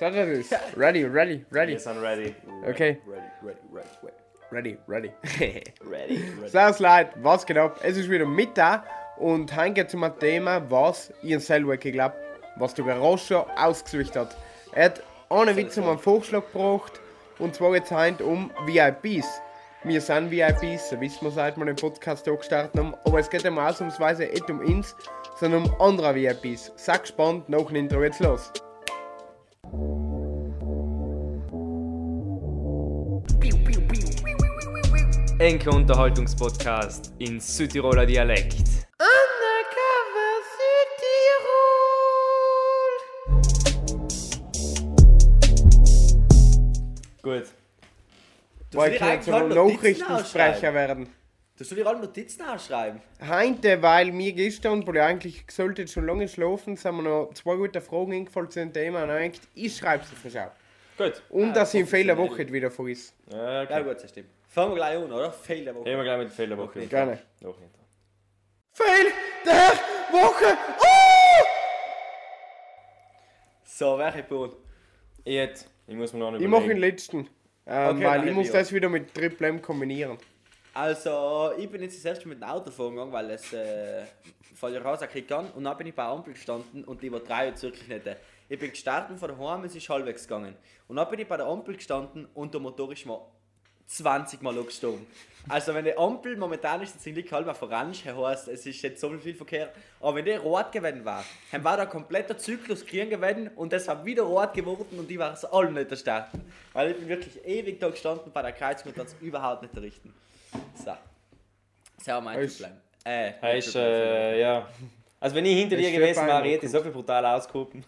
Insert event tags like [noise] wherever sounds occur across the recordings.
Sagt das? Ready, ready, ready. Wir sind ready. Okay, Ready, ready, ready, ready, ready. ready. [laughs] ready. Servus Leute, was geht ab? Es ist wieder Mittag und heute geht es um ein Thema, was ich selber geglaubt was der Garoscher ausgesucht hat. Er hat einen Witz um einen Vorschlag gebracht und zwar jetzt heute um VIPs. Wir sind VIPs, das wissen wir seit wir den Podcast auch gestartet haben, aber es geht einmal ausnahmsweise nicht um uns, sondern um andere VIPs. Sei gespannt, nach dem Intro jetzt los. Enke Unterhaltungspodcast in Südtiroler Dialekt. Undercover Südtirol! Gut. Weil ich halt Notizen Nachrichtensprecher werden. Tust du dir alle Notizen ausschreiben? Heute, weil mir gestern, wo ich eigentlich sollte schon lange schlafen, sind mir noch zwei gute Fragen eingefallen zu dem Thema. Und eigentlich, ich schreibe sie für schau. Gut. Und Ah, dass ich in Fehler professionell. Woche wieder vergiss. Ja, Ja okay. gut, das stimmt. Fangen wir gleich an, oder? Fail der Woche. Gehen wir gleich mit der Fehlerwoche. Okay. Gerne. Noch nicht. Fehl der Woche! Oh! So, welche Boden? Jetzt. Ich muss mir noch nicht Ich mache den letzten. Ähm, Okay, weil dann ich muss ich das wieder mit Triple M kombinieren. Also, ich bin jetzt das erste Mal mit dem Auto fahren gegangen, weil es äh, von der Raus kriegt an und dann bin ich bei der Ampel gestanden und die übertreibe jetzt wirklich nicht. Ich bin gestartet von daheim, es ist halbwegs gegangen. Und dann bin ich bei der Ampel gestanden und der Motor ist mal 20 Mal gestorben. Also wenn die Ampel momentan ist, sind die halb auf Orange, heißt, es ist jetzt so viel Verkehr. Aber wenn die rot gewesen war, dann war der komplette Zyklus grün gewesen und es war wieder rot geworden und die waren es alle nicht starten. Weil ich bin wirklich ewig da gestanden bei der Kreuzung und das überhaupt nicht richten. So. Das war mein Problem. Äh, Heißt, äh, ja. Also wenn ich hinter Das dir gewesen wäre, hätte ich so viel brutal ausgehoben.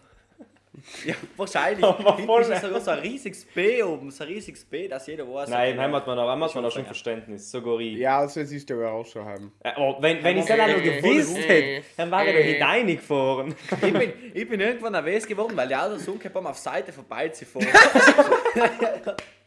[laughs] ja, wahrscheinlich. Aber voll ist nicht. sogar so ein riesiges B oben, so ein riesiges B, dass jeder weiß. Nein, okay, heim hat man heim hat man noch schon Verständnis. Sogar ich. Ja, also es ist der auch schon haben. Äh, oh, wenn wenn ich es dann auch noch gewusst hätte, dann wäre ich da hineingefahren. ich, bin, ich bin irgendwann nervös geworden, weil die Autos umgekehrt haben, auf Seite vorbeizufahren. [laughs] [laughs]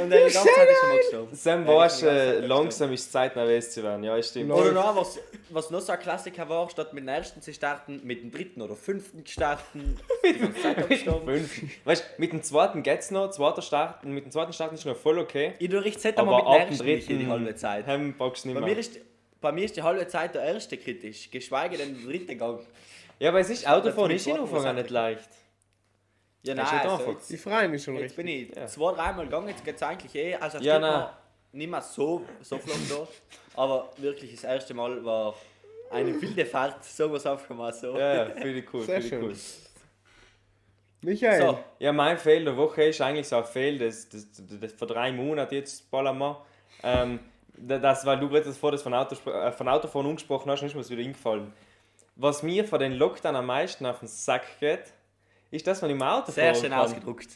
Und dann die ganze Zeit ist schon mal gestorben. Sam warst äh, Zeit langsam ist Zeit nervös zu werden. Ja, stimmt. Oder noch, was, was noch so ein Klassiker war, statt mit dem ersten zu starten, mit dem dritten oder fünften zu starten. [laughs] die ganze Zeit gestorben. Fünf. Weißt du, mit dem zweiten geht's noch, zweiter Starten, mit dem zweiten Starten ist noch voll okay. Ich tue richtig Aber mal mit dem dem ersten dritten die halbe Zeit. Du nicht Bei mehr. mir, ist, bei mir ist die halbe Zeit der erste kritisch, geschweige denn der dritte Gang. Ja, aber es ist Autofahren ist in Anfang auch es nicht leicht. Ja, nein, also jetzt, Ich freue mich schon jetzt bin richtig. ich Ja. zwei, dreimal gegangen, jetzt geht es eigentlich eh, also es Ja, geht nein. nicht mehr so, so flott da, aber wirklich das erste Mal war eine wilde Fahrt, sagen wir es einfach mal so. Ja, ja, finde ich cool, Sehr ich schön. cool. Michael, So, Ja, mein Fail der Woche ist eigentlich so ein Fail, das, das, das, das vor drei Monaten jetzt bald einmal. Ähm, da- das, weil du gerade das vor das von, Auto, äh, von Autofahren angesprochen hast, ist mir das wieder eingefallen. Was mir von den Lockdown am meisten auf den Sack geht, ist, dass man im Auto sehr schön kann. ausgedruckt.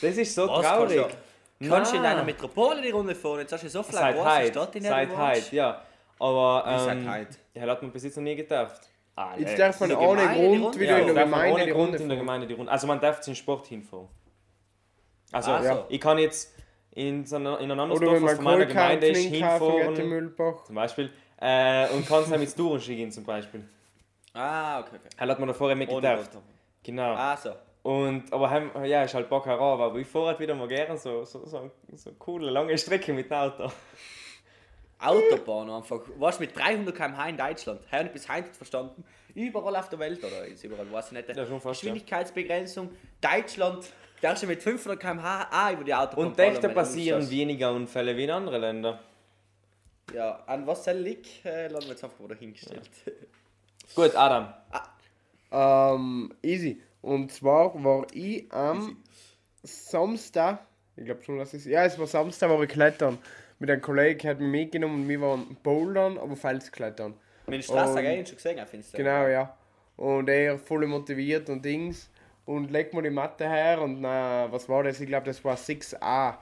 Das ist so Was, traurig. kannst du- Kannst du in Nein. deiner Metropole die Runde fahren? Jetzt hast du so viele Seit große heute, Stadt in der seit heute, ja. Aber ähm, heute? ja, hat man bis jetzt noch nie gedacht. Ah, jetzt darf man ohne Grund Runde? wieder Ja, in der darf man Gemeinde ohne die Grund Runde in der fahren. Gemeinde die Runde. Also man darf zum Sport hinfahren. Also Ach so. ich kann jetzt in, so einer, in ein anderes Oder Dorf, wenn was man von meiner Gemeinde ist, geht, in hinfahren, Mühlbach. zum Beispiel, äh, und kann es mit Tourenski gehen zum Beispiel. Ah, okay, okay. Hat man da vorher nicht Ohne gedacht. Auto. Genau. Ah, so. Und, aber heim, ja, ist halt Bock herauf, aber ich fahre halt wieder mal gerne so, so, so, so coole, lange Strecke mit dem Auto. Autobahn einfach. Was mit 300 km/h in Deutschland? Habe ich bis heute verstanden. Überall auf der Welt oder ist überall, weiß ich nicht. Ja, schon fast, ja. Geschwindigkeitsbegrenzung. Deutschland, da ist mit 500 km/h auch über die Autobahn. Und du passieren weniger Unfälle wie in anderen Ländern. Ja, an was soll liegt, äh, lassen wir jetzt einfach wieder hingestellt. Gut, Adam. Ähm, easy. Und zwar war ich am Samstag, ich glaube schon, dass es, ja, es war Samstag, war ich klettern. Mit einem Kollegen hat mich mitgenommen und wir waren bouldern, aber Felsklettern. Meine Straße Und- habe ich schon gesehen auf Instagram. Genau, ja. Und er voll motiviert und Dings. Und legt mir die Matte her und na, was war das? Ich glaube, das war 6a.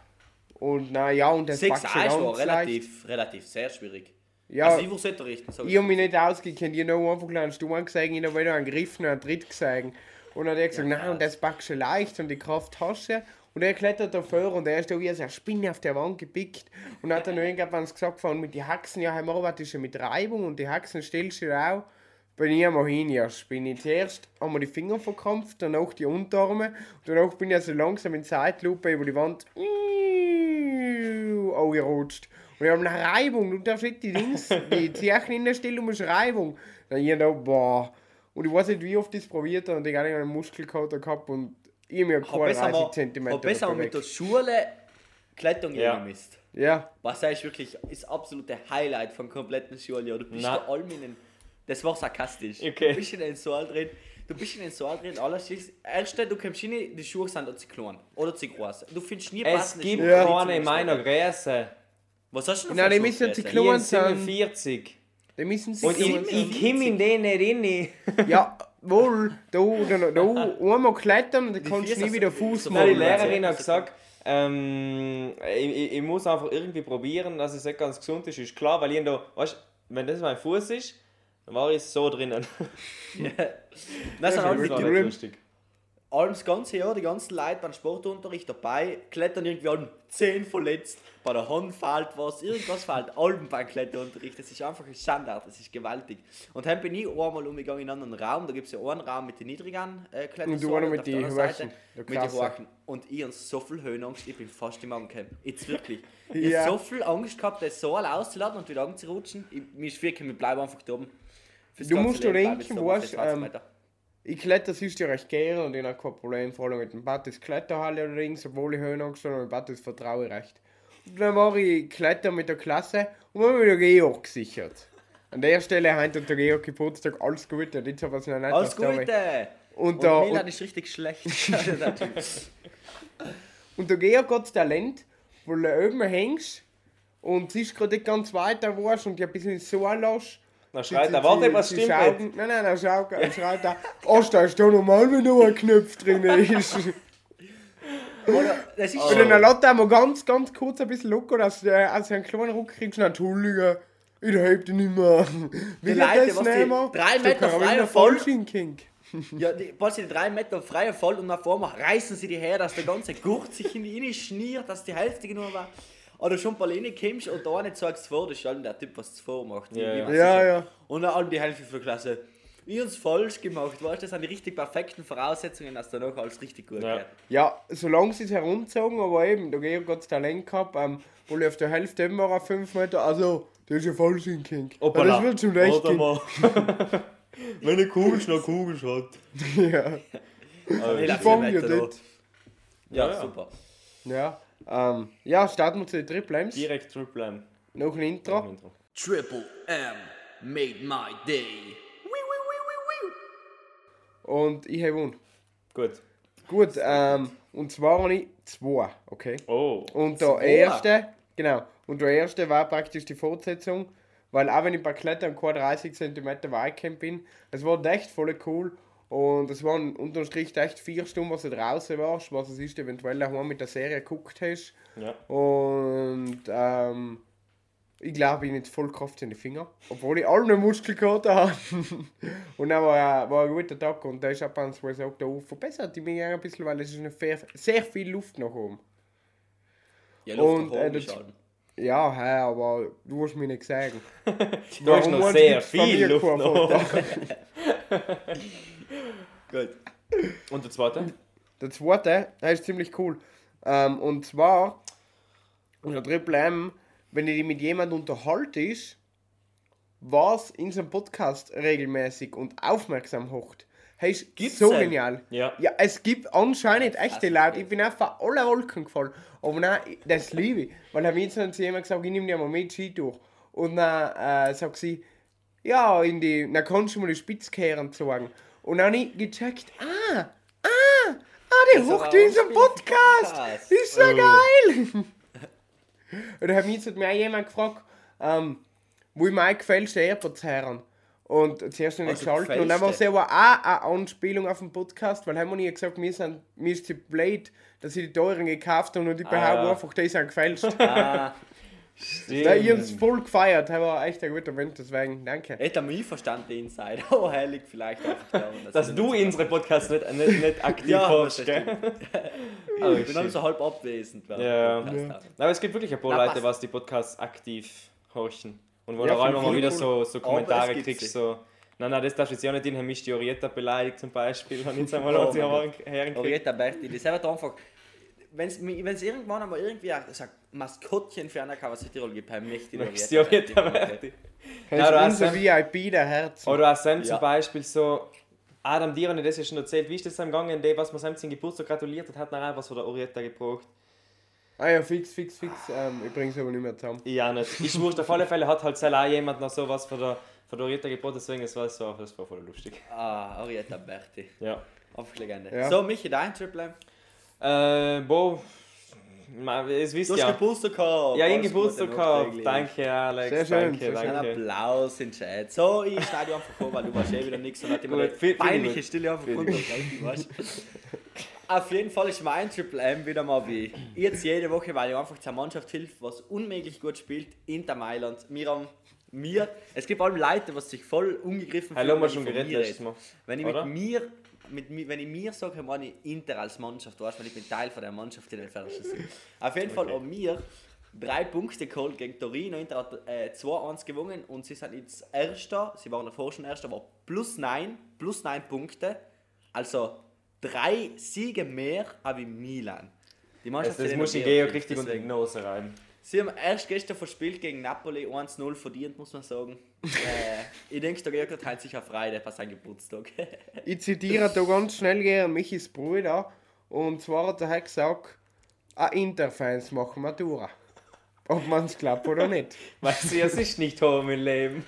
Und na ja, und das 6 packt A ist schon war ganz leicht. relativ, relativ sehr schwierig. Ja, Also ich nicht richten. So ich habe mich nicht ausgekannt. Ich habe einfach einen Stuhl gesehen, ich habe wieder einen Griff und einen Tritt gesehen. Und dann hat er gesagt, nein, und das packst du leicht und die Kraft hast du. Und er klettert da vor und er ist da wie so eine Spinne auf der Wand gepickt. Und hat dann irgendwann gesagt, von mit den Haxen, ja, heim arbeitet schon mit Reibung und die Haxen stellst du auch. bin ich einmal hin, bin ich zuerst einmal die Finger verkrampft, dann auch die Unterarme, und danach bin ich also langsam in Zeitlupe über die Wand angerutscht. Und ich habe eine Reibung, du darfst nicht die Dings, die [laughs] Zeichen in der Stelle, du musst Reibung. Dann ich da, boah. Und ich weiß nicht, wie oft ich es probiert habe und ich gar nicht einen Muskelkater gehabt und ich mir Hab besser, 30 mal, cm. hab besser mit der Schule Klettern Ja. müsst. Ja, Was ist wirklich das absolute Highlight vom kompletten Schuljahr. Du bist Na. da allem in den, Das war sarkastisch. Okay. Du bist in den Saal drin. Du bist in den Saal drin, alles ist. Erste, du kommst rein, die Schuhe sind da zu klein oder zu groß. Du findest nie Es passende gibt Schuhe, keine in meiner. Größe. Was hast du denn Nein, die müssen Schuhgröße? klein Ich sein. 47. die müssen sie Und ich, ich komme in den nicht rein. [laughs] Ja, wohl, da, da, da einmal klettern und dann kannst du nie ist wieder? Fuß die machen. Lehr- Lehrerin hat Also- gesagt, ähm, ich, ich, ich muss einfach irgendwie probieren, dass es nicht ganz gesund ist. Ist klar, weil ich da, weißt, wenn das mein Fuß ist, dann war ich so drinnen. [laughs] Das Ja, dem nicht Rim. lustig. Allem das ganze Jahr, die ganzen Leute beim Sportunterricht dabei, klettern irgendwie an 10 verletzt, bei der Hand fehlt was, irgendwas fehlt, allem beim Kletterunterricht. Das ist einfach ein Standard, das ist gewaltig. Und dann bin ich einmal umgegangen in einen anderen Raum, da gibt es ja einen Raum mit den niedrigen äh, Klettersäulen Und du einer mit auf der anderen mit den. Hohen. Und ich habe so viel Höhenangst, ich bin fast im Angekommen. Jetzt wirklich. Ich Ja. habe so viel Angst gehabt, das Saal auszuladen und wieder anzurutschen. Ich, mir ist wirklich, wir bleiben einfach da oben. Du musst Leben bleibe denken, ich weißt, für 20 ähm. Ich kletter sonst ja recht gerne und ich habe kein Problem, vor allem mit dem Battis Kletterhalle oder Dings, obwohl ich Höhenangst habe, mit Battis vertraue ich recht. Und dann war ich Kletter mit der Klasse und dann habe ich den Georg gesichert. An der Stelle hat der Georg Geburtstag, alles Gute, jetzt habe ich noch nicht Alles was. Gute! Und, Und da, Milan und, ist richtig schlecht. Der [laughs] und der Georg hat das Talent, weil du oben hängst und siehst gerade nicht ganz weiter warst und dich ein bisschen so lässt. Dann schreit er, warte, was stimmt schaut, nicht? Nein, nein, er schaut, er schreit da, oh, da ist doch normal, wenn noch ein Knopf drin ist. [laughs] Oder, das ist Und dann lässt er mal ganz, ganz kurz ein bisschen locker, dass du als einen kleinen Ruck kriegst. Entschuldige, ich heb dich nicht mehr. Will Die ich Leute, das was die nehmen? drei Ist doch Meter freier Fall-. Ja, die, die drei Meter freier Fall und nach vorne reißen sie die her, dass der ganze Gurt sich in die Inne schniert, dass die Hälfte nur war. Oder schon ein paar Linie kommst und da nicht sagst vor, das ist halt der Typ, was es vormacht. Ja, ja. Ja, ja. Und dann allem die Hälfte von der Klasse. Ich hab's falsch gemacht, weißt du, das sind die richtig perfekten Voraussetzungen, dass danach alles richtig gut Ja. geht. Ja, solange sie es herumgezogen, aber eben, da geht Gott das Talent gehabt, ähm, wo ich auf der Hälfte immer auf 5 Meter, also, das ist ja Vollschinking. Ja, das wird schon recht gehen. mal. [laughs] Wenn eine Kugel noch Kugel hat. Ja, fangen [laughs] ja dort. Ja, Ja, ja. super. ja. Ähm, ja, starten wir zu den Triple M's. Direkt Triple M. Noch ein Intro. Intro. Triple M made my day. Und ich habe gewonnen. Gut. Gut, ähm, und zwar habe ich zwei, okay? Oh. Und der Zwei? erste, genau, und der erste war praktisch die Fortsetzung, weil auch wenn ich bei Klettern keine 30 cm weit gekommen bin, es war echt voll cool und es waren unterm Strich echt vier Stunden, was du draußen warst, was es ist, eventuell daheim mit der Serie geguckt hast Ja. und ähm, ich glaube, ich nicht voll Kraft in die Finger, obwohl ich alle Muskelkater habe. [laughs] und dann war, war ein guter Tag und da ist ab und zu auch da verbessert. Ich bin ein bisschen, weil es ist eine sehr, sehr viel Luft nach oben. Ja, Luft Und, nach äh, oben das- ist halt. Ja, hä, aber du hast [laughs] mir nicht sagen. Da ist noch sehr viel Luft noch. noch. [laughs] Gut. Und der zweite? Der zweite, der ist ziemlich cool. Ähm, und zwar, unter Triple M, wenn du dich mit jemandem unterhaltest, was in seinem Podcast regelmäßig und aufmerksam hocht. Hey, ist Gibt's so einen? genial. Ja. Ja, es gibt anscheinend echte Leute. Ich bin einfach alle Wolken gefallen. Aber nein, das liebe ich. Weil haben jetzt zu jemand gesagt, ich nehme dir mal mit Ski durch. Und dann äh, sagt sie, ja, in die, dann kannst du mal die Spitzkehren sagen. Und dann habe ich gecheckt, ah, ah, ah, der hocht ein Podcast. Podcast. Ist so Oh. geil. [laughs] Und dann hat mich mir auch jemand gefragt, ähm, wo ich mir gefälschte AirPods hören. Und zuerst nicht Also geschalten. Und dann war es aber auch eine Anspielung auf den Podcast, weil haben wir nie gesagt, wir sind, mir ist zu blöd, dass ich die teuren gekauft habe und ich behaupte ja. einfach, die sind gefälscht. Ah, Ja, ich habe es voll gefeiert, das war echt ein guter Moment, deswegen danke. hätte mich verstanden, Inside. Aber [laughs] heilig vielleicht und Dass ich du nicht- unsere Podcasts nicht, nicht, nicht aktiv Ja, hörst, das gell? [laughs] Oh, Ich bin dann so halb abwesend. Ja. Ja. haben. Aber es gibt wirklich ein paar Na, Leute, was die Podcasts aktiv horchen. Und wo Ja, du auch immer mal cool. wieder so, so Aber Kommentare kriegst, so Nein, nein, das darfst du jetzt ja nicht in, haben mich die Orietta beleidigt zum Beispiel. Ich jetzt einmal [laughs] Oh oh. Orietta Berti, das ist einfach einfach. Wenn es irgendwann einmal irgendwie ein Maskottchen für eine KWC Tirol gibt, dann möchte ich Möchtest du die Orietta Berti? Das Ja, du ist hast unser ja- VIP, der Herz. Oder auch Sam Ja. zum Beispiel so. Adam dir hat das ja schon erzählt. Wie ist das am gegangen, der, was man Sam zum Geburtstag gratuliert hat, hat nachher was von der Orietta gebraucht. Ah ja, fix, fix, fix. Ähm, ich bring's aber nicht mehr zusammen. Auch nicht. Ich wurscht, auf alle Fälle hat halt selber auch jemand noch sowas von der, von der Orietta gebraucht, deswegen das war, so, das war voll lustig. Ah, Orietta Berti. Ja. Einfach Legende. Ja. So, Michi, dein Triple. Äh, Bo, ma- es wisst Du hast ja. Geburtstag gehabt. Ja, ich Geburtstag gehabt. Danke, Alex. Sehr schön, danke, sehr schön. Ein danke. Applaus in Chat. So, ich schneide einfach vor, weil du warst eh wieder nichts und hat immer eine peinliche. Stille einfach Viel runtergehalten, weißt? Auf jeden Fall ist mein Triple M wieder mal wie jetzt jede Woche, weil ich einfach zur Mannschaft hilft, was unmöglich gut spielt, Inter Mailand. Wir haben mir, es gibt allem Leute, was sich voll ungegriffen Hallo, haben wir wenn schon geredet. Mal. Wenn ich mit mir, mit, mi- wenn ich mir sage, meine ich Inter als Mannschaft, weißt wenn ich bin Teil von der Mannschaft, die den Fertig sind. Auf jeden Fall Okay. haben wir drei Punkte geholt gegen Torino. Inter hat äh, 2-1 gewonnen und sie sind jetzt Erster. Sie waren davor schon Erster, aber plus 9, plus 9 Punkte. Also drei Siege mehr als Milan. Die Das, Mannschaft das die muss ich renoviert Geo richtig unter die. Nose rein. Sie haben erst gestern verspielt gegen Napoli 1-0 verdient, muss man sagen. [laughs] äh, ich denke, der Georg hat sicher frei, der war sein Geburtstag. [laughs] Ich zitiere da ganz schnell gern Michis Bruder. Und zwar hat er gesagt, a Interfans machen Matura. Ob man's glaubt oder nicht. [laughs] Weißt du, es ist nicht Home im Leben.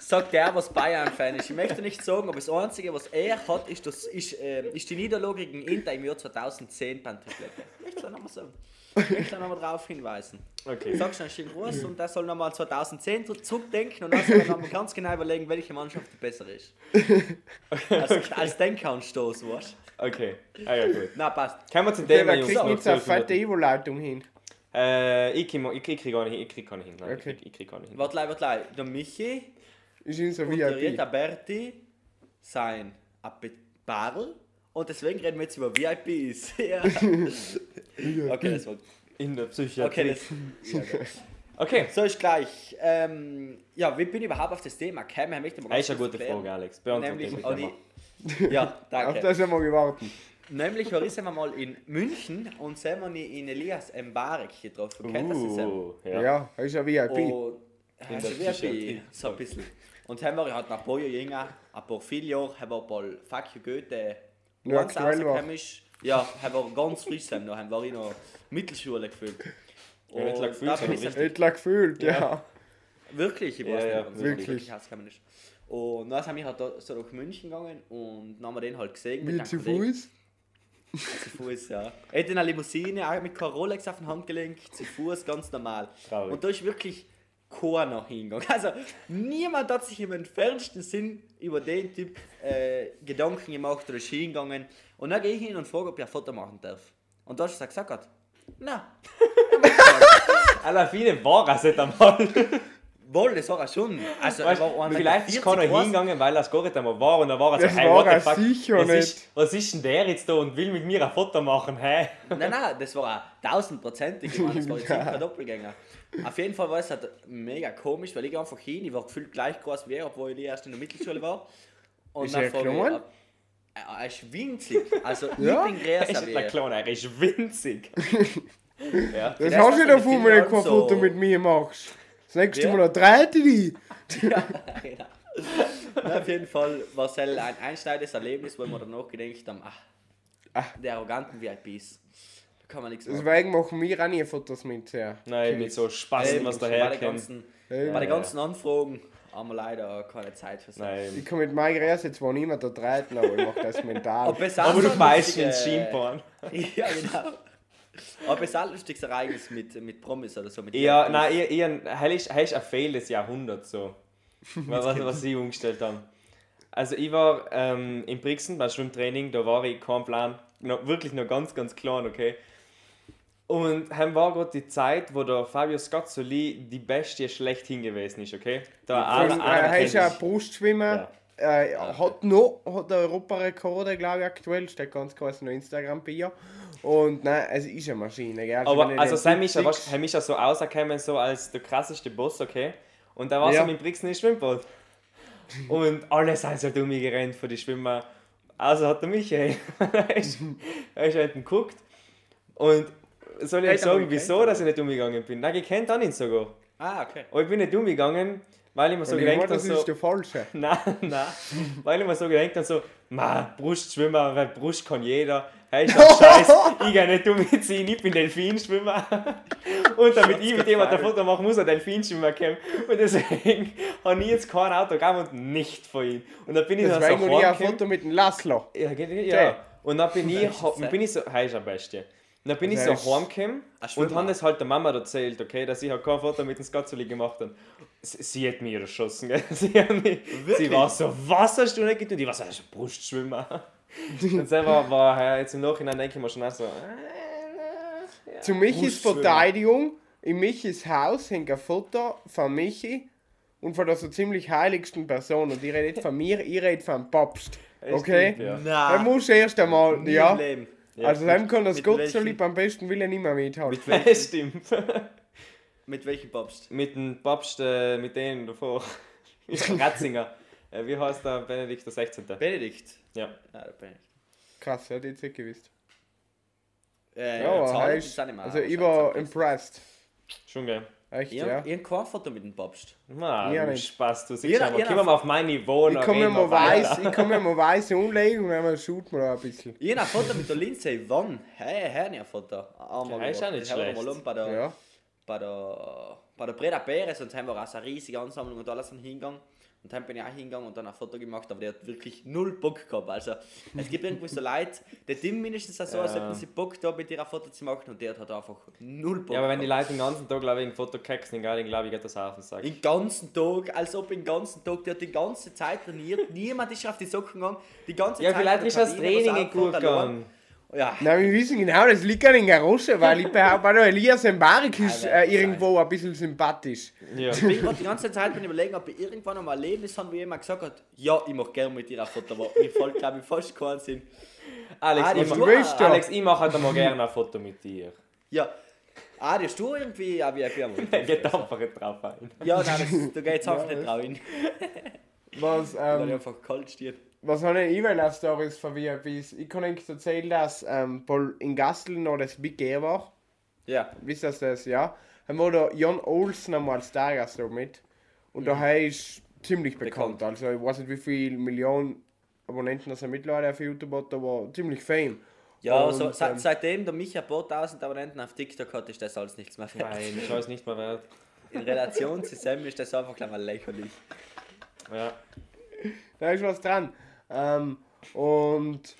Sagt der, was Bayern-Fan ist. Ich möchte nicht sagen, aber das Einzige, was er hat, ist, das, ist, ähm, ist die Niederlage gegen Inter im Jahr 2010 beim Triplette. Ich möchte da nochmal sagen. Ich möchte da nochmal drauf hinweisen. Okay. Sagst du einen schönen Gruß und der soll nochmal 2010 zu- zurückdenken und dann soll nochmal ganz genau überlegen, welche Mannschaft die besser ist. [laughs] Als, als Denkanstoß, weißt du? Okay. Ah ja, gut. Na, passt. Kommen wir zum Der Thema, Jungs. kriegt nicht so eine 12 fette. Überleitung hin. Äh, ich krieg, ich, krieg gar nicht hin. Ich krieg gar nicht hin. Nein, Okay. ich, krieg, ich krieg gar nicht hin. Warte, warte, warte. Der Michi Ist unser und der Berti sein Barl und deswegen reden wir jetzt über VIPs. [laughs] Ja. Okay, das war. In der Okay, Psychiatrie. das, ja, gut. Okay. So ist gleich. Ähm, ja, wie bin ich überhaupt auf das Thema gekommen? Möchte mal Das ist eine gute kurz Frage, erklären. Alex. Beantworte Nämlich, oh, die, ja, Auf danke. das haben wir gewartet. Nämlich war ich sind wir mal in München und sind wir in Elias Mbarek getroffen. Kennt das Sam? Uh, Ja, ja. das ist ein VIP. Und In also der ein so ein bisschen. Und haben wir halt ein paar jünger, ein paar viele Jahre, haben wir ein paar Fuck you Goethe Ja, ganz rausgekommen ist. Ja, haben wir ganz frisch sein, da haben wir in der Mittelschule gefühlt. Ja, nicht Und gefühlt, da bin sondern ich richtig. Etwa gefühlt, ja. Ja. Wirklich, ich weiß Ja, ja, nicht, ob es wirklich. wirklich rausgekommen ist. Und dann sind wir halt da so nach München gegangen und dann haben wir den halt gesehen. Wie zu. Fuß. Zu Fuß, ja. Er hat in einer Limousine, auch mit keiner Rolex auf den Handgelenk, zu Fuß, ganz normal. Traurig. Und da ist wirklich keiner hingegangen. Also niemand hat sich im entferntesten Sinn über den Typ äh, Gedanken gemacht oder ist hingegangen. Und dann gehe ich hin und frage, ob ich ein Foto machen darf. Und da hat er gesagt, na, Alla viele war es nicht einmal. Wohl, das war er schon. Also, er Weißt, war einer vielleicht ist 40 keiner hingegangen, weil er es gar nicht einmal war und dann war er so, Das hey, war er fuck, sicher was nicht. Ist, was ist denn der jetzt da und will mit mir ein Foto machen, hä? Nein, nein, das war ein tausendprozentig, das war jetzt nicht kein Doppelgänger. Auf jeden Fall war es halt mega komisch, weil ich einfach hin, ich war gefühlt gleich groß wie er, obwohl ich erst in der Mittelschule war. Und Ist dann er klein? er er ist winzig, also Ja? ich bin Er größer ist wie ein er. kleiner, er ist winzig. [laughs] ja. Das Vielleicht hast du davon, wenn du kein Foto mit mir machst. Das nächste Ja. Mal dreht die. Ja, genau. Na, auf jeden Fall war es ein einschneidendes Erlebnis, wo wir dann nachgedacht haben, ach, Ah. die arroganten VIPs, da kann man nichts machen. Deswegen machen wir auch nie Fotos mit. Ja. Nein, mit so Spaß, Eben, was bei daherkommt. Eben. bei den ganzen Anfragen haben wir leider keine Zeit für. Nein. Ich kann mit meiner Größe zwar niemand da treten, aber ich mache das mental. [laughs] Aber, es Aber auch du ins Schienbein. [laughs] Ja, genau. [laughs] Aber es ist auch ein lustiges Ereignis mit, mit Promis oder so. Mit Ja, nein, eher, eher er er ist ein Fail des Jahrhunderts, so. [laughs] was, was, sie umgestellt haben. Also ich war ähm, in Brixen beim Schwimmtraining, da war ich kein Plan, noch, wirklich noch ganz, ganz klein, okay. Und dann war gerade die Zeit, wo der Fabio Scazzoli die Bestie schlechthin gewesen ist, okay? Einer- einer er ist ja Brustschwimmer. Äh, hat noch hat der Europarekorde, glaube ich, aktuell. Steht ganz kurz noch Instagram bei ihr. Und nein, es ist eine Maschine, gell? Aber wenn ich also Sam ist ja, was- er ist ja so rausgekommen, so als der krasseste Boss, okay? Und da war Ja. so mit Brixen im Schwimmbad. Und alle sind so dumm gerannt vor die Schwimmer. Also hat der Michael. [laughs] er ist, er ist hinten geguckt. Und soll ich euch sagen, wieso dass ich nicht umgegangen bin? Nein, ich kennt ihn sogar. Ah, okay. Aber ich bin nicht umgegangen, weil ich mir so meine, gedacht habe, das so, ist der falsche. [laughs] Nein, nein. Weil ich mir so gedacht habe, so, ma, Brustschwimmer, weil Brust kann jeder. Hey, ist [laughs] scheiße, ich gehe nicht umziehen, ich bin Delfinschwimmer. [laughs] Und damit ich mit jemandem ein Foto machen muss, ein Delfinschwimmer kommen. Und deswegen [laughs] habe ich jetzt kein Autogramm und nicht von ihm. Und dann bin ich dann so ich ein. Foto mit dem Laszlo. Ja, ja. Und dann bin ich, bin ich so, hey, ist am besten. Und dann bin ich Also so er ist- heimgekommen und habe das halt der Mama erzählt, okay, dass ich halt kein Foto mit dem Skatzeli gemacht habe. Sie, sie hat mich erschossen, gell? Sie, hat mich, sie war so, was hast du nicht getan? Ich war so, das ein Brustschwimmer. Und [laughs] selber war ja, jetzt im Nachhinein denke ich mir schon auch so, äh, Zu Michis Brustschwimmer. Verteidigung, in Michis Haus hängt ein Foto von Michi und von der so ziemlich heiligsten Person. Und ich rede nicht von mir, ich rede vom Papst. Okay? stimmt, ja. Er Nein. muss erst einmal, Nie ja. Leben. Ja, Also dann kann das Gott so lieb am besten Willen nicht mehr mithalten. Mit, Das [laughs] stimmt. [laughs] mit welchem Papst? mit dem Papst, äh, mit denen davor, Ratzinger. Äh, wie heißt der Benedikt der 16.? Benedikt. Ja. Ja, der Benedikt. Krass, hätte ich nicht gewusst. Äh, Ja, Zahlen er gibt's ist, auch nicht mehr, also ich war impressed. Schon geil. Echt, Ich ja. kein Foto mit dem Papst. Na, Ja, nicht. Spaß, du siehst Jeder- aber, jeder- komm mal auf mein Niveau Ich mir reden mal wir weiß, ich mir mal weiß umlegen und dann shoot mal ein bisschen. Ich habe ein Foto mit der Lindsay Wann. Hey, hey, ein Foto. Einmal Ja, ist auch nicht wir schlecht. mal um bei der, Ja. bei der, bei der Breda Beres und haben wir auch so eine riesige Ansammlung und alles hingegangen. Und dann bin ich auch hingegangen und dann ein Foto gemacht, aber der hat wirklich null Bock gehabt. Also, es gibt irgendwo so Leute, die tun mindestens so, als Ja. hätten sie Bock da mit dir ein Foto zu machen und der hat einfach null Bock Ja, aber wenn die. Leute den ganzen Tag, glaube ich, ein Foto kacken, dann glaube ich, geht das auf den Sack. Den ganzen Tag, als ob den ganzen Tag, der hat die ganze Zeit trainiert, niemand ist auf die Socken gegangen, die ganze Ja, Zeit. vielleicht hat ist das Training gut gegangen. Ja, Nein, wir wissen genau, das liegt an den Garosche, weil ich behaupte, [laughs] auch Elias Mbarik ist äh, irgendwo ein bisschen sympathisch. Ja. Ich bin gerade die ganze Zeit bin überlegen, ob ich irgendwann einmal ein Erlebnis habe, wo jemand gesagt hat, ja, ich mache gerne mit dir ein Foto, aber mir fällt, glaube ich, fast keinen Sinn. Alex, Ah, ich mach, doch. Alex, ich mache halt einmal gerne ein Foto mit dir. Ja. Ah, das du irgendwie, ja, wie ein [laughs] geht einfach nicht drauf ein. Ja, nein, das, du gehst einfach nicht rein, Was, weil ähm, er einfach kalt steht. Was habe ich E-Mail Stories von VIPs? Ich kann euch erzählen, dass ähm, Paul in Gastel noch das Big Air war. Ja. Wisst ihr das, ja? Haben wir da Jon Olsen einmal als Stargast da mit. Und der ist ziemlich bekannt. Bekannt. Also ich weiß nicht, wie viele Millionen Abonnenten das er mittlerweile auf YouTube hat, aber ziemlich fame. Ja, Und, so, seit, ähm, seitdem der Micha ein paar tausend Abonnenten auf TikTok hat, ist das alles nichts mehr wert. Nein, ich weiß nicht mehr wert. In Relation zu Sam ist das einfach gleich mal lächerlich. Ja. Da ist was dran. Ähm, und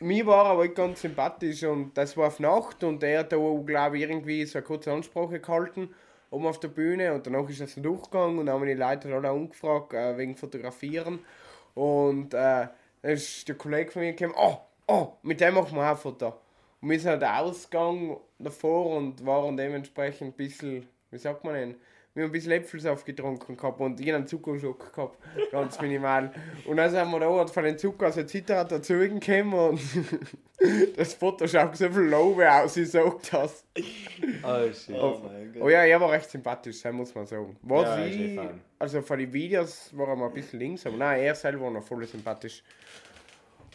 mir war er aber ganz sympathisch und das war auf Nacht und er hat da, glaube ich, irgendwie so eine kurze Ansprache gehalten oben auf der Bühne und danach ist er so durchgegangen und dann haben die Leute alle angefragt äh, wegen Fotografieren und äh, dann ist der Kollege von mir gekommen, oh, oh, mit dem machen wir auch ein Foto. Und wir sind halt Ausgang davor und waren dementsprechend ein bisschen, wie sagt man denn, wir haben ein bisschen Äpfelsaft getrunken gehabt und ich einen Zuckerschock gehabt, [laughs] ganz minimal. Und dann sind wir da halt von den Zucker also Zittert dazu gekommen und [laughs] das Foto schaut so viel Lobe aus, ich sag das. Oh shit. Oh mein Gott. Oh ja, er war recht sympathisch, das muss man sagen. Was Ja, eh ich, fein. also von den Videos war er mal ein bisschen links, aber nein, er selber war noch voll sympathisch.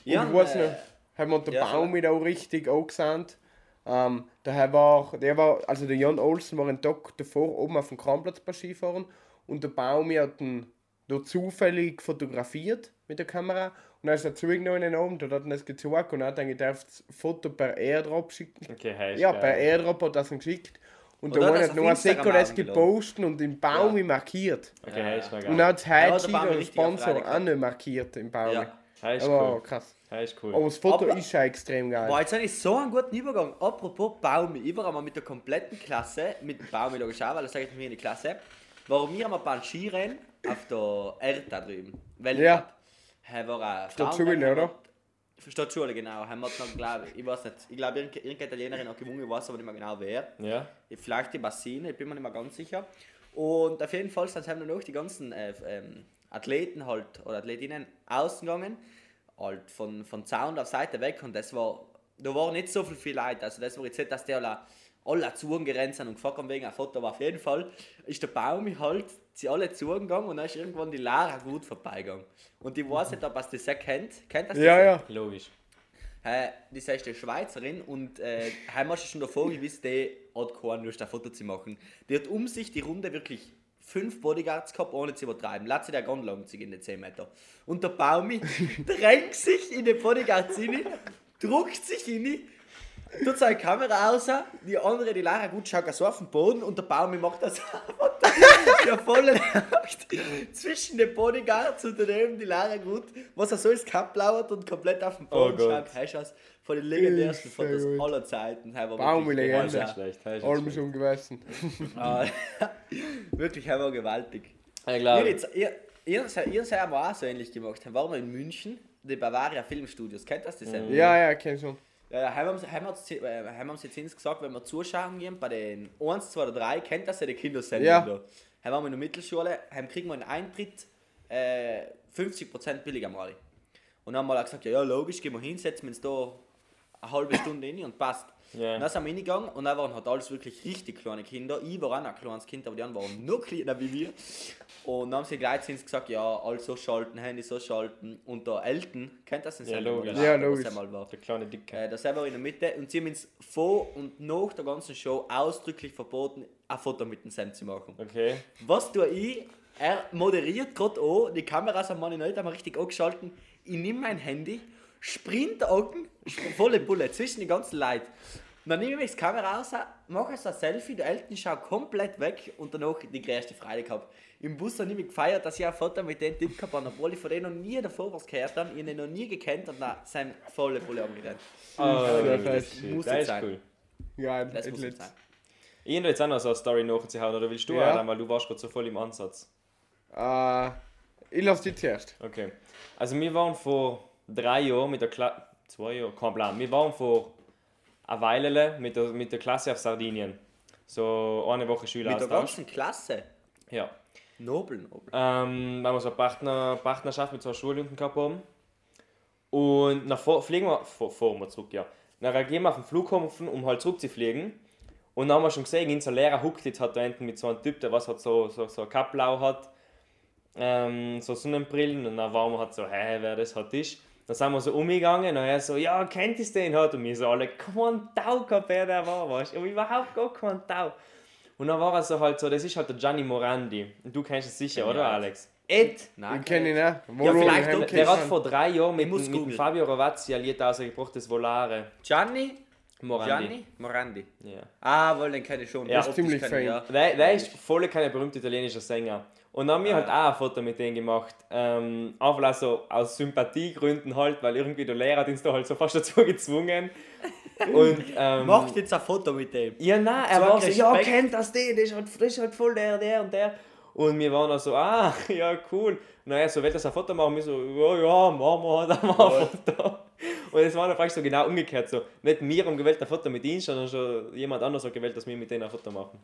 Und Ja, ich weiß noch, haben wir den ja, Baum wieder auch richtig angesandt. Ähm, daher war, der war, also der Jan Olsen war ein Tag davor oben auf dem Kranplatz bei Skifahren und der Baum hat ihn da zufällig fotografiert mit der Kamera und dann ist er zugenommen in den Abend und hat ihn das gezeigt und hat dann gedacht, das Foto per Airdrop schicken. Okay, hey, ist Ja, geil. per Airdrop hat er es ihm geschickt. Und Oder da hat er noch ein Instagram Seko das angeladen. gepostet und im Baum Ja. markiert. Okay, ist noch Und hat Ja, richtig auf Sponsor, auch nicht markiert im Baum. Ja. Hey, ist Aber cool. krass. Hey, ist cool. Aber das Foto Aber- ist ja extrem geil. Boah, jetzt habe ich so einen guten Übergang. Apropos Baum, ich war einmal mit der kompletten Klasse, mit dem Baum logisch auch, weil das sage ich mir in die Klasse, warum wir einmal beim Skirennen auf der Erta drüben. Weil Ja. er war ein Stadtschule, Frauenrennen, oder? Stadtschule, genau. Haben wir noch, glaub, ich weiß nicht, ich glaube, irgendeine, Italienerin hat gewonnen, ich weiß aber nicht mehr genau wer. Ja? Vielleicht die Bassine, ich bin mir nicht mehr ganz sicher. Und auf jeden Fall sind haben dann noch die ganzen äh, ähm, Athleten halt oder Athletinnen außen gegangen, halt von, von Zaun auf Seite weg und das war, da waren nicht so viel, viel Leute. Also das war jetzt nicht, dass die alle alle zugerannt sind und gefragt haben wegen ein Foto, aber auf jeden Fall ist der Baum halt, sie alle zugegangen und dann ist irgendwann die Lara gut vorbeigegangen. Und ich weiß nicht, ob ihr das kennt. Kennt ihr das? Ja, ja. Logisch. Äh, die ist eine Schweizerin und äh, haben schon davor gewusst, die hat keine Lust, ein Foto zu machen. Die hat um sich die Runde wirklich fünf Bodyguards gehabt, ohne zu übertreiben. Lass sie der ganz lang sich in den 10 Meter. Und der Baumi [laughs] drängt sich in den Bodyguards rein, druckt sich rein, tut seine Kamera aus, die andere, die Lara gut, schaut so auf den Boden und der Baumi macht das [laughs] der volle Nacht zwischen den Bodyguards und daneben die Lara gut, was er so ins Cup lauert und komplett auf den Boden Oh schaut. Hey, von den legendärsten sehr Fotos gut. aller Zeiten. Hey, war Baumi wirklich- Legende. Nicht schlecht. hey, ist nicht Allem schlecht. schon gewesen. [laughs] Ah, [laughs] wirklich, er war gewaltig. Ich Ihr, glaube, jetzt, ihr, ihr, seid- ihr seid aber auch so ähnlich gemacht. Dann waren wir in München, die Bavaria Filmstudios. Kennt ihr das? die Sendung? Ja, ja, kenn schon. Ja, haben wir haben wir äh, haben wir uns jetzt ins gesagt, wenn wir zuschauen gehen bei den 1, 2 oder 3, kennt das ja die Kindersendung Ja. da. Haben wir in der Mittelschule, haben kriegen wir einen Eintritt äh, 50% billiger mal. Und dann haben wir auch gesagt, ja, ja logisch, gehen wir hin, setzen wir uns da eine halbe Stunde rein und passt. Ja. Und dann sind wir hingegangen und dann waren halt alles wirklich richtig kleine Kinder. Ich war auch noch ein kleines Kind, aber die anderen waren noch kleiner wie wir. Und dann haben sie gleich zu uns gesagt, ja, alles so schalten, Handy so schalten. Und der Elton, kennt das in Ja, logisch. Ja, logisch. er mal war. der kleine Dicke. Äh, da sind wir in der Mitte und sie haben uns vor und nach der ganzen Show ausdrücklich verboten, ein Foto mit dem Sam zu machen. Okay. Was tue ich? Er moderiert gerade an, die Kameras haben meine nicht einmal richtig angeschalten. Ich nehme mein Handy, sprint oben, volle Bulle zwischen die ganzen Leuten. Und dann nehme ich die Kamera raus, mache so ein Selfie, der Elton schaut komplett weg und danach die größte Freude gehabt. Im Bus habe ich mich gefeiert, dass ich ein Foto mit dem Typ gehabt habe, obwohl ich von denen noch nie davor was gehört habe, ich ihn noch nie gekannt und dann sein volle Bulle angerannt. Oh, das das muss das sein. cool. Ja, Das muss sein. Ich habe jetzt auch noch so eine Story nachzuhauen, oder willst du Ja. Adam, weil du warst gerade so voll im Ansatz. Äh, ich lass dich zuerst. Okay. Also wir waren vor drei Jahren mit der Klasse, zwei Jahre, kein Plan, wir waren vor einer Weile mit der, mit der Klasse auf Sardinien. So eine Woche Mit der Schüleraustausch. ganzen Klasse. Ja. Nobel, nobel. Ähm, weil wir so eine Partner, Partnerschaft mit so einer Schule unten gehabt haben. Und nach vor, fliegen wir, vor, fahren wir zurück, ja. Dann gehen wir auf den Flughafen, um halt zurückzufliegen. Und dann haben wir schon gesehen, unser Lehrer huckt jetzt hat da hinten mit so einem Typ, der was hat so, so, so ein Kapplau hat, ähm, so Sonnenbrillen. Und dann waren wir halt so, hä, wer das hat ist. Dann sind wir so umgegangen und er so, ja, kennt ihr den halt? Und wir so alle, kein Tau wer der war, weißt du? Überhaupt gar kein Tau. Und dann war er so halt so, das ist halt der Gianni Morandi. Und du kennst es sicher, oder Ja. Alex? Ed! Ich kenne ihn auch. Wo Ja, vielleicht ihn auch- kennst Der hat vor drei Jahren mit, mit googeln. Fabio Ravazzi ein Lied ausgebracht, das Volare. Gianni? Morandi. Gianni? Morandi. Ja. Ah, wohl, den kenne ich schon. Ja. Optisch Ziemlich kenn ich, fein. ja. Der, der ist voll kein berühmter italienischer Sänger. Und dann haben wir halt auch ein Foto mit denen gemacht. Ähm, einfach auch so aus Sympathiegründen halt, weil irgendwie der Lehrer hat uns da halt so fast [laughs] dazu gezwungen. Und, ähm, Macht jetzt ein Foto mit dem. Ja, nein, er war so, ja, kennt das den, das ist halt, ist halt voll der, der und der. Und wir waren auch so, ah, [laughs] ja, cool. Und er so, will das ein Foto machen? Wir so, ja, ja, machen wir [laughs] halt einmal ein Foto. Und es war dann vielleicht so genau umgekehrt, so, nicht wir haben gewählt ein Foto mit ihm, sondern schon jemand anderes hat gewählt, dass wir mit denen ein Foto machen.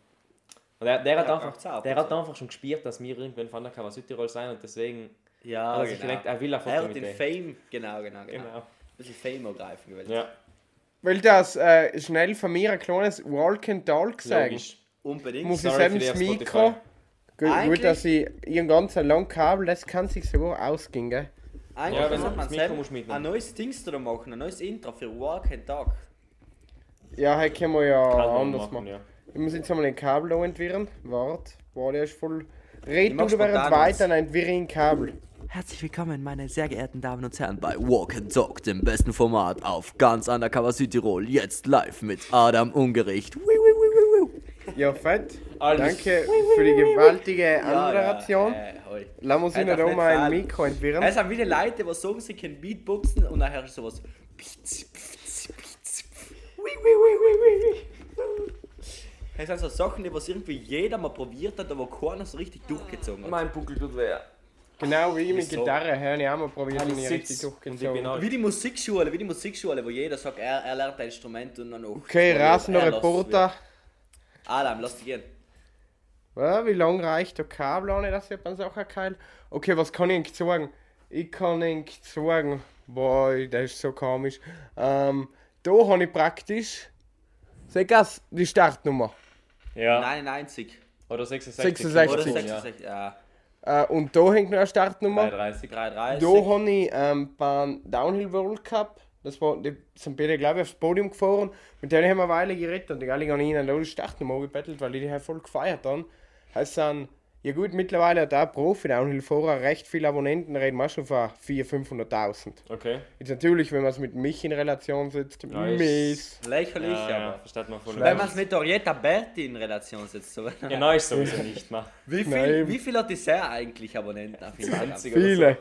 Und der, der, hat, Ja, einfach, macht's auch, der hat einfach schon gespürt, dass wir irgendwann von der Cover Südtirol sein und deswegen Ja, hat er sich genau. gedacht, er will ein Foto Er hat mit den. Fame, genau, genau, genau. Genau. Ein bisschen Fame ergreifen gewählt. Ja, Weil das äh, schnell von mir ein kleines Walk and Talk sagen. logisch. Unbedingt. Muss ich Sorry sagen, für das Mikro. Gut, gut, dass ich ihren ganzen langen Kabel, das kann sich so ausgehen, gell? Eigentlich Ja, wenn man das Mikro mitnehmen. ein neues Dings da machen, ein neues Intro für Walk and Talk. Ja, heute können wir ja Kann anders machen. ja. Ich muss jetzt einmal ein Kabel da entwirren. Warte, boah, der ist voll. Red du während weiter, dann entwirre ein Kabel. Herzlich willkommen, meine sehr geehrten Damen und Herren, bei Walk and Talk, dem besten Format auf ganz Undercover Südtirol. Jetzt live mit Adam Ungericht. Wiu, wiu, wiu. Ja, fett. Alles. Danke für die gewaltige Anmoderation. Ja, ja, äh. Lass uns ihnen da mal ein. Mikro entwirren. Es sind wieder Leute, die sagen, sie können Beatboxen und nachher ist sowas. Es sind so Sachen, die was irgendwie jeder mal probiert hat, aber keiner so richtig durchgezogen hat. Mein Buckel tut weh. Genau wie ich mit Wieso? Gitarre, habe ich auch mal probiert Habe und ich nie richtig ich durchgezogen. alt. Wie die Musikschule, wie die Musikschule, wo jeder sagt, er, er lernt ein Instrument und dann auch. Okay, er rasender Reporter. Adam, lass dich gehen. Ja, wie lang reicht der Kabel an? Das ist eine Sache geil. Okay, was kann ich eigentlich sagen? Ich kann eigentlich sagen, boah, das ist so komisch. Ähm, da habe ich praktisch Sag das, die Startnummer. Ja. 99. Oder 66. 66. Oder Oder 66, ja. Äh, und da hängt noch eine Startnummer. 33. 330. Da habe ich ähm, beim Downhill World Cup, das war, die sind beide, glaube ich, aufs Podium gefahren. Mit denen haben wir eine Weile geredet und die alle haben ihnen eine Startnummer gebettelt, weil die die halt voll gefeiert haben. Heißt dann, ja gut, mittlerweile hat der Profi-Downhill-Fahrer recht viele Abonnenten, reden wir schon von 400.000, 500.000. Okay. Jetzt natürlich, wenn man es mit mich in Relation setzt, Ja, ist- mies. Lächerlich, Ja, ja, aber. versteht man voll. Wenn man es mit Orietta Berti in Relation setzt, so. Ja, nein, ist sowieso nicht mehr. [laughs] Wie viel, Nein. wie viel hat die sehr eigentlich Abonnenten auf Instagram? 20 oder Viele.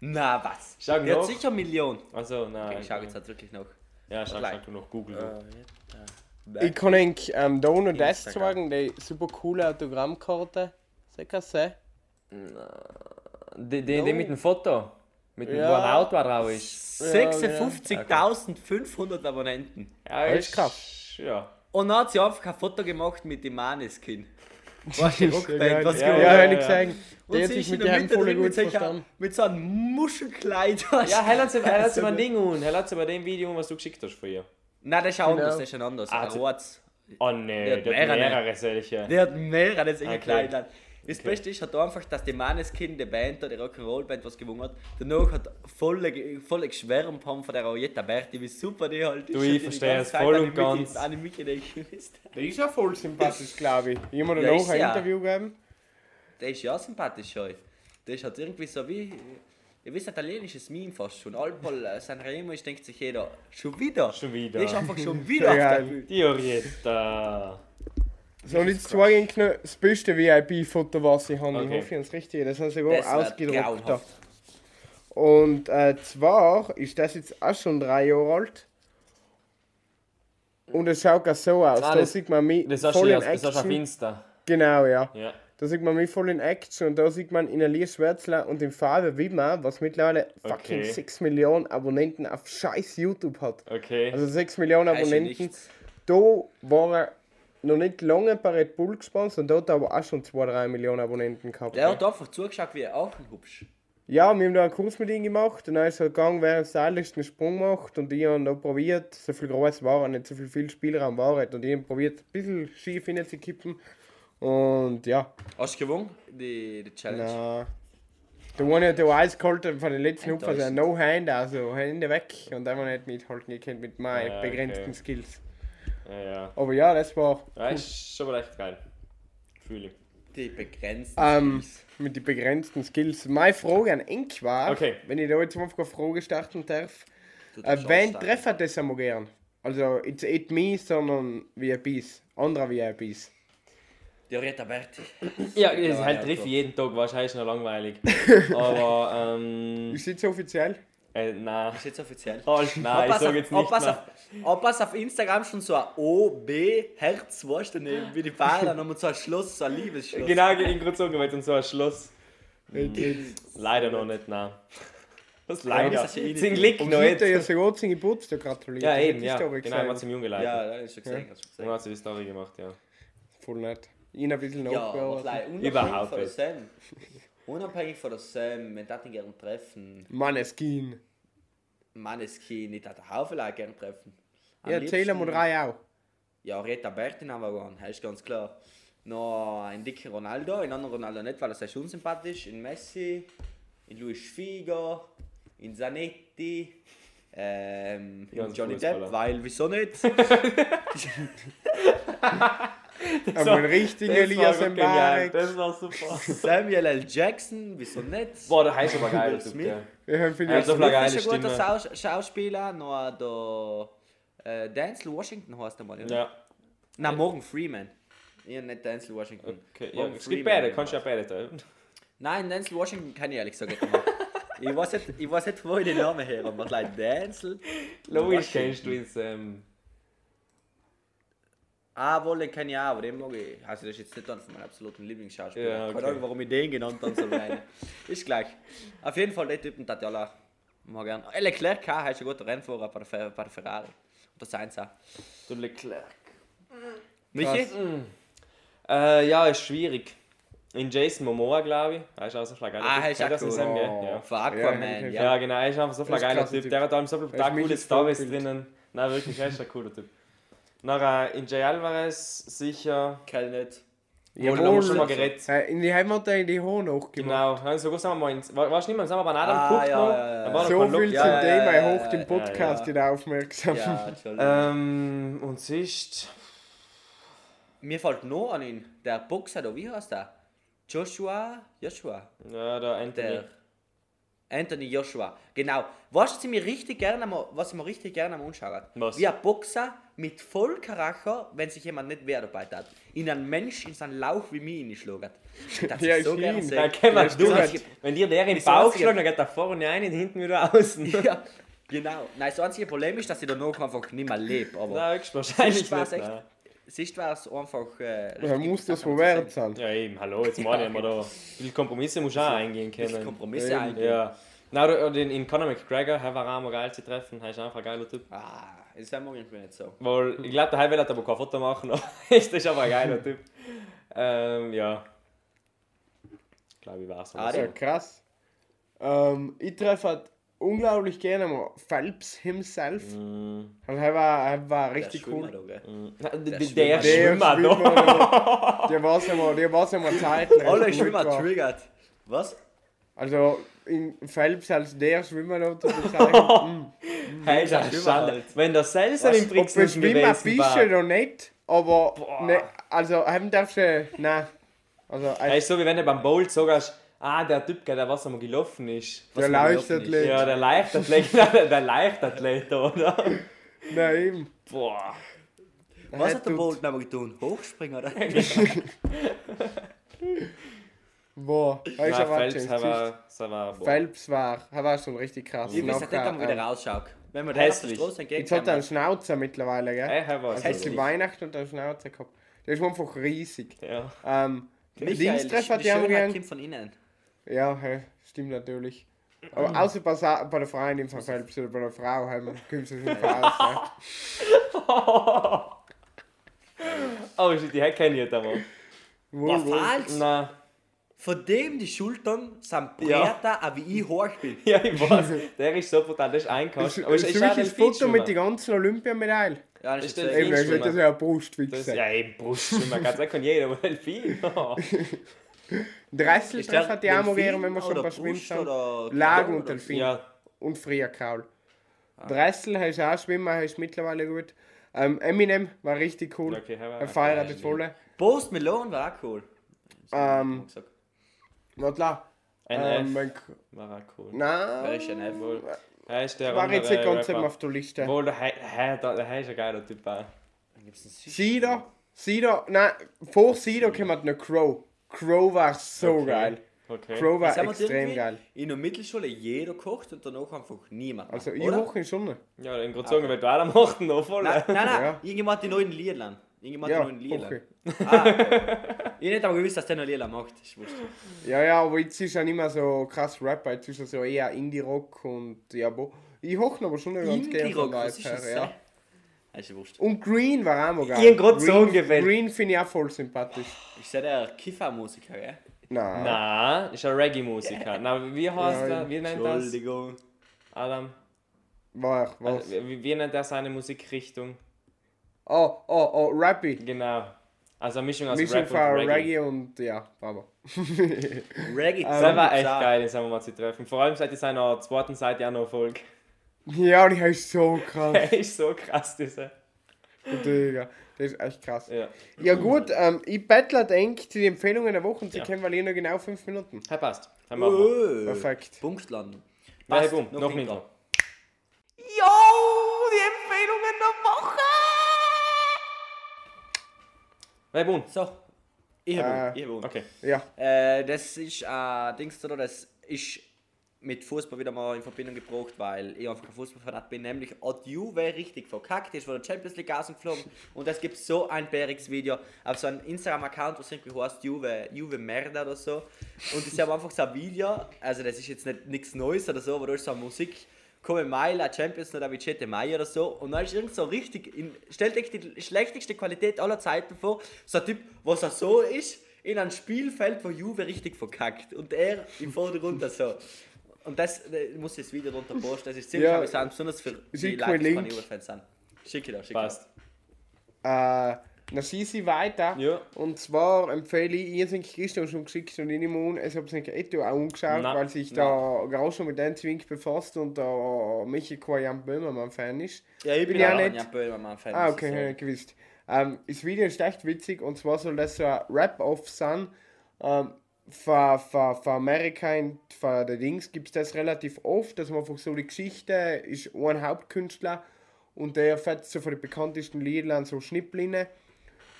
Na was? Schau Die hat noch. sicher Millionen. Also, nein. Ich schau jetzt halt wirklich noch. Ja, schau, schau du noch Google. Ich kann eigentlich ähm, da nur das sagen, die super coole Autogrammkarte. Sag das sehen? Die, die, die mit dem Foto. Mit dem, Ja. wo ein Auto drauf ist. 56.500 Abonnenten. Ja, Das ist krass. Ja. Und dann hat sie einfach ein Foto gemacht mit dem Maneskin. [laughs] Was die Rockband, was ja, ja, hab ich gesehen. Und sie sich ist mit in der dem Mitte drin gut mit, solcher, mit so einem Muschelkleid. Ja, [laughs] er hat mal ein Ding an. Er hat bei dem Video, was du geschickt hast von ihr. Nein, das ist auch anders, Genau. das ist ein anderes. Ah, ein. Oh nee, Der der hat hat mehrere. mehrere solche. Der hat mehrere solche Okay. Kleider. Das Beste ist halt einfach, dass die Maneskin, die Band, die Rock'n'Roll-Band, was gewonnen hat, danach hat voll, voll geschwärmt haben von der Orietta Berti, wie super die halt ist. Du, ich verstehe es voll und ganz. An die Mickey. Der ist ja voll sympathisch, glaube ich. Ich danach ist ein ja. Interview gegeben. Der ist ja sympathisch schon. Der ist halt irgendwie so wie. Ihr wisst, italienisches Meme fast schon. Alpol äh, Sanremo ist, denkt sich jeder, schon wieder. Schon wieder. Der ist einfach schon [laughs] wieder auf der. Bühne. Die Orietta. So, und jetzt zwei eigentlich noch das beste VIP-Foto, was ich habe. Okay. Ich hoffe, ich habe das Richtige. Das haben sie Das wird ausgedruckt. Und äh, zwar ist das jetzt auch schon drei Jahre alt. Und es schaut auch so aus. Ah, da das- sieht man mich Das voll in das hast du auf Action. Insta. Genau, ja. Ja. Da sieht man mich voll in Action und da sieht man in Elias Schwärzler und in Farbe Widmer, was mittlerweile fucking Okay. 6 Millionen Abonnenten auf scheiß YouTube hat. Okay. Also 6 Millionen Das ist Abonnenten. Da war er noch nicht lange bei Red Bull gesponsert und da hat er aber auch schon 2-3 Millionen Abonnenten gehabt. Der hat einfach zugeschaut, wie er auch ein hübsch. Ja, wir haben da einen Kurs mit ihm gemacht und dann ist er gegangen, während er stylisch einen Sprung macht und ich habe da probiert, so viel groß war er, nicht so viel, viel Spielraum war er und ich habe probiert, ein bisschen schief hinzukippen und ja, Hast du gewonnen, die, die Challenge? na, der eine der eiskalt von den letzten Hupfer, also Enttäuschend. No-Hand, also Hände weg und einfach nicht mithalten gekannt mit meinen Ja, begrenzten okay. Skills. Ja, ja. Aber ja, das war Ja, ist schon mal echt geil. Fühle ich. Die begrenzten Ähm, Skills. mit den begrenzten Skills. Meine Frage an Enk war, Okay. wenn ich da jetzt einfach eine Frage starten darf, äh, wen trefft das einmal gern? Also, it's nicht me, sondern VIPs. Andere VIPs. Die Orietta Berti. Ja, es Ja, halt ja, trifft jeden Tag, wahrscheinlich noch langweilig. [laughs] Aber, ähm. Ist das offiziell? Äh, nein. Ist jetzt offiziell. Halt, nein, ich Pass sag auf, jetzt oh, nicht mehr. auf, oh, pass auf Instagram schon so ein O, B, Herz, weißt du nicht, wie die haben wir so ein Schloss, so ein Liebesschloss. Genau, ich bin gerade weil dann so ein Schloss. Leider noch nicht, nein. Was Ja, leider? das ist ja eh nicht Zum. Glück noch hat nicht. ja sogar zum Geburtstag gratuliert. Ja, eben, ja. Genau, ich war zum Jungen Ja, Leiter. das ist schon gesehen, hast du Dann hat sie die Story gemacht, ja. Voll nett. Ihn ein bisschen Ja, nachgearbeitet. unabhängig Überhaupt nicht. Unabhängig von der Sam, wenn das gerne treffen, Maneskin. Manneskin, nicht hat der Haufen Leute gerne treffen. Am Ja, wir liebsten- drei auch. Ja, Rita Bertin haben wir gewonnen, ist ganz klar. Noch ein dicker Ronaldo, ein anderer Ronaldo nicht, weil er sehr unsympathisch. In Messi, in Luis Figo, in Zanetti, ähm, in Johnny. Depp, weil wieso nicht? [laughs] [laughs] Aber ein richtiger Elias Mbarek. Das war super. Samuel L. Jackson, wieso nicht? Boah, der heißt aber geil. Wir haben für Ja, die so eine geile ist ein guter. Schaus Schauspieler, noch der äh, Denzel Washington heißt er mal. oder? Ja, Nein, Morgan Freeman. Ja, nicht Denzel Washington. okay. Ja, es gibt beide, kannst du ja beide teilen. Nein, Denzel Washington kann ich ehrlich gesagt nicht. ich, weiß nicht, ich weiß nicht, wo ich den Namen her habe. Like Denzel. Logisch kennst du ins, ähm, Ah, ich auch, aber den mag ich. Also, das ist jetzt nicht einer von meinen absoluten Lieblingsschauspielern. Ja, Keine okay. Ahnung, warum ich den genannt habe, so eine. [laughs] Ist gleich. Auf jeden Fall, der Typen, der alle mag gern. Äh, Leclerc er ist ein guter Rennfahrer bei der, bei der Ferrari. Und der Sainz auch. du Leclerc. Michi? Äh, ja, ist schwierig. In Jason Momoa, glaube ich. Er ist auch so ein geiler Ah, Typ. er ist auch das cool. Sam, gell? Oh. Ja. Von Aquaman, Ja, ja. Ja, genau, er ist einfach so ein Das geiler Typ. Typ. Der hat allem so viele mich coole das Stories drinnen. Nein, wirklich, er ist ein cooler Typ. Nachher in Jay Alvarez sicher. Nicht. Jawohl, da haben wir schon mal geredet. Äh, in die Heimat in die Hohen hochgemacht. Genau, ja, sogar sind wir mal ins. War, warst du nicht mal, sind wir bei Adam Ah, geguckt ja, noch? ja, ja. So viel zum Ja, ja, Thema, ja, hoch ja, den ja, Podcast ja. aufmerksam. Ja, Entschuldigung. Ähm, und sonst. Mir fällt noch an ihn, der Boxer da, wie heißt der? Joshua? Joshua? Ja, der Anthony. Der Anthony Joshua. Genau. Weißt du, was ich mir richtig gerne mal, was ich mir richtig gerne mal anschaue? Was? Wie ein Boxer mit Vollkaracher, wenn sich jemand nicht wer dabei hat, in einen Mensch in seinen Lauch wie mir hineinschlagen. [laughs] Das Ja, ist so gerne. Ja, kenn man, du, wenn dir der in den Bauch schlägt, dann geht er vorne rein und hinten wieder außen. [laughs] Ja, genau. Nein, das einzige Problem ist, dass ich danach einfach nicht mehr lebe. Aber Nein, höchstwahrscheinlich nicht. echt- sonst war es einfach. Äh, Da richtig muss das sehen. sein. Ja, eben, hallo, jetzt meine ich mal da. Viele Kompromisse muss ich auch eingehen können. Kompromisse Eben, eingehen. Ja. Oder oder in, in Conor McGregor, er war auch mal geil zu treffen, er ist einfach ein geiler Typ. Ah, das ist immer irgendwie nicht so. Weil, ich glaube, der will aber kein Foto machen, aber [laughs] das ist aber ein geiler Typ. Ähm, ja. Ich glaube, ich weiß Ah. Ja, krass. Ähm, ich treffe halt unglaublich gerne mal Phelps himself. Mm, Also, er war, er war Der richtig cool. gell? mm. Der, Der der, Schwimmer. der Schwimmer. Schwimmer, der war ja mal, der war ja mal [laughs] zeitlich. Alle Schwimmer triggert. Was? Also, in Phelps als der Schwimmer da zu bezeichnen. [laughs] mm. Hey, ist Der eine Schwimmer Schande. halt. Wenn der Was? im Ob wir schwimmen gewesen war. oder nicht, aber Boah. ne, also haben darfst du, nein. Also, Hey, ist so wie wenn du beim Bolt sagst, ah, der Typ, der was einmal gelaufen ist. der man gelaufen Leichtathlet. Ja, der Leichtathlet, der, [laughs] der Leichtathlet, oder? Nein, eben. Boah. Was Er hat der Bolt nochmal getan? Hochspringen, oder? [laughs] Boah, ist Nein, aber Phelps, er war, er war. Phelps war, er war schon richtig krass. Ich weiß nicht, wie wieder ähm, rausschaut. Wenn man da Hässlich. Jetzt hat er einen. Schnauzer mittlerweile, gell? Hey, er war so. hat zu Weihnachten und einen Schnauzer gehabt. Der ist einfach riesig. Ja. Ähm, hat die die kommt von innen. Ja, hey, stimmt natürlich. Aber außer bei, Sa bei der Freundin im Fall Phelps oder bei der Frau haben kommst du schon raus. Ne? [laughs] Oh die kenne ich nicht einmal. Wohl, Was wohl. falsch? Nein. Von dem die Schultern sind Ja. breiter, als wie ich hoch [laughs] bin. Ja, ich weiß. Der ist so brutal, der ist Das einkauft. ist Aber ist, ein ist auch ein das Foto mit den ganzen Olympiamedaillen. Ja, Ist ist der das Eben, das ist das ja eine Das Brustwichse. ist, ja, eben Brustschwimmer, ganz ehrlich, kann jeder mal Delfin. Dreißeltreffer hat die auch mal wenn wir schon bei Schwimmen sind. Lagen und Delfin. ja, Und früher Kraul. Dressel heißt auch Schwimmer, heißt mittlerweile gut. Ähm, Eminem war richtig cool. okay, er Er feiert das volle. Post Malone war auch cool. Ähm, warte la. Ähm, NF mein K- war auch cool. Wer Nein, ist ein F? Wohl. Er ist der war jetzt nicht ganz eben auf der Liste. Wohl, der He- He- der der He ist ein geiler Typ auch. Sido, Sido, nein, vor Sido kommt noch Crow. Crow war so Okay. geil. Okay. Crow war extrem geil. In der Mittelschule jeder kocht und danach einfach niemand. Also ich oder? hoch in Sonne. Ja, in Grozungen wird auch noch noch voll. Nein, nein, nein. Ja. Irgendjemand die neuen Liedern. Irgendjemand Ja, die neuen Liedern. okay. Ah, okay. ich hätte aber gewusst, dass der noch Lieder macht. Ich wusste. Ja, ja, aber jetzt ist er nicht mehr so krass Rapper, jetzt ist er so eher Indie-Rock und ja, bo. Ich hoch aber schon ganz gerne ist das? her, ja. Das ist wurscht. Und Green war auch mal geil. Ich hab Green, so gewählt. Green finde ich auch voll sympathisch. Ich sehe der Kiffer-Musiker, gell? Nein. Nein, ist ein Reggae-Musiker. Na, wie heißt er? Wie nennt das? Entschuldigung. Adam? War, was? Also, wie, wie nennt er seine Musikrichtung? Oh, oh, oh, Rappy. Genau. Also eine Mischung aus Mischung Rap von und Reggae. Reggae und ja, Baba. [laughs] Reggae. Das war echt geil, den sagen wir mal zu treffen. Vor allem seit ich seiner zweiten Seite auch noch Erfolg. Ja, und die heißt so krass. [laughs] Er ist so krass, dieser. Digga. Das ist echt krass. Ja. Ja gut, ähm, ich bettle denk zu den Empfehlungen der Woche und sie Ja. kennen wir nur genau 5 Minuten. Hey, passt. Dann machen wir. Oh, Perfekt. Punktland. Ja, hey, Passt, boom, noch Intro. Intro. Jo, die Empfehlungen der Woche! Hey, boom. So. Ich habe Äh, äh, ich Okay. Ja, Äh, das ist äh, Dings, oder? Das ist mit Fußball wieder mal in Verbindung gebracht, weil ich einfach kein Fußballfanat bin. Nämlich hat Juve richtig verkackt, ist von der Champions League ausgeflogen und es gibt so ein bäriges Video auf so einem Instagram-Account, was irgendwie heißt Juve, Juve Merda oder so. Und ich habe einfach so ein Video, also das ist jetzt nicht nichts Neues oder so, aber da ist so eine Musik. Come Mai, La Champions oder Vicente Mai oder so. Und dann ist irgend so richtig, in, stellt euch die schlechteste Qualität aller Zeiten vor. So ein Typ, was er so ist, in einem Spielfeld von Juve richtig verkackt. Und er im Vordergrund so. Und das äh, muss ich das Video drunter posten. Das ist ziemlich Ja. amüsant, besonders für die Schick Leute, die. Juve-Fans sind. Schicke da, schicke da. Passt. Dann sie sie weiter. Ja. Und zwar empfehle ich, ihr sind gestern schon geschickt und ich nehme an, es habe nicht etwa auch angeschaut, Nein. weil sich da gerade schon mit dem Zwink befasst und da Michi kein Jan Böhmermann Fan ist. Ja, ich bin, ja auch ein nicht. Jan Böhmermann-Fan. Ah, okay, sagen. ich gewusst. Ähm, das Video ist echt witzig und zwar soll das so ein Rap-Off sein. Ähm, für, für, für Amerika und für die Dings gibt es das relativ oft, dass man einfach so die Geschichte ist ein Hauptkünstler und der fährt so von den bekanntesten Liedern so Schnipplinne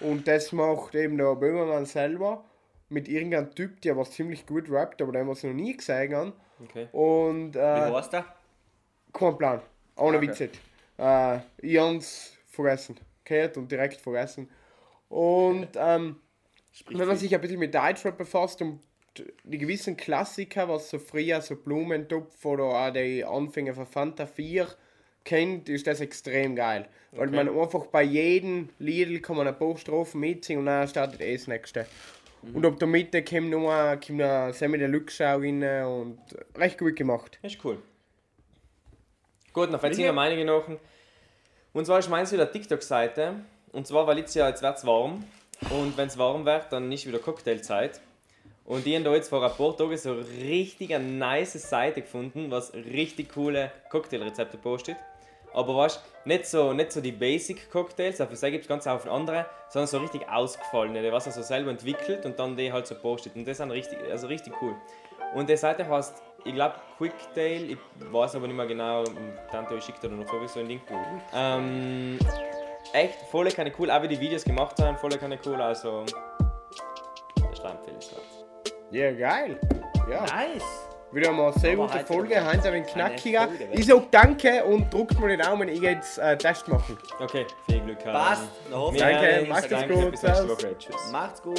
und das macht eben der Böhmermann selber mit irgendeinem Typ, der was ziemlich gut rappt, aber den was ich noch nie gesehen habe. Okay. Und Wie äh, heißt der? kein Plan. Ohne Okay. Witz nicht. Äh, ich hab's vergessen. Gehört und direkt vergessen. Und [laughs] ähm, wenn man sich ein bisschen mit Deutschrap befasst und die gewissen Klassiker, was so früher so Blumentopf oder auch die Anfänge von Fanta 4 kennt, ist das extrem geil. Weil Okay. man einfach bei jedem Lied kann man ein paar Strophen mitsingen und dann startet eh das nächste. Mhm. Und ab der Mitte kommt noch kommt noch Sammy Deluxe auch rein und recht gut gemacht. Das ist cool. Gut, dann Michi? sind wir meine noch. Und zwar ist meins wieder eine TikTok-Seite. Und zwar, weil jetzt ja, jetzt wird es warm. Und wenn es warm wird, dann ist wieder Cocktailzeit. Und ich habe da jetzt vor ein paar Tagen so richtig eine nice Seite gefunden, was richtig coole Cocktailrezepte postet. Aber weißt nicht so, nicht so die Basic Cocktails, dafür gibt es ganz viele andere, sondern so richtig ausgefallene, die was er so selber entwickelt und dann die halt so postet. Und das ist richtig, also richtig cool. Und die Seite heißt, ich glaube Quicktail, ich weiß aber nicht mehr genau, Tante schickt dir noch sowieso ein Ding. Ähm, echt voll keine cool, auch wie die Videos gemacht haben, voll keine cool, also das ist empfehlenswert. Ja, geil. Ja. Nice. Wieder mal eine sehr Aber gute Folge, heute ein knackiger. Folge, Ich sag danke und drückt mir die Daumen, ich gehe jetzt äh, Test machen. Okay, viel Glück. Passt. Dann hoffe ich, Danke, macht es gut, Bis nächste servus. Woche. Tschüss. Macht's gut.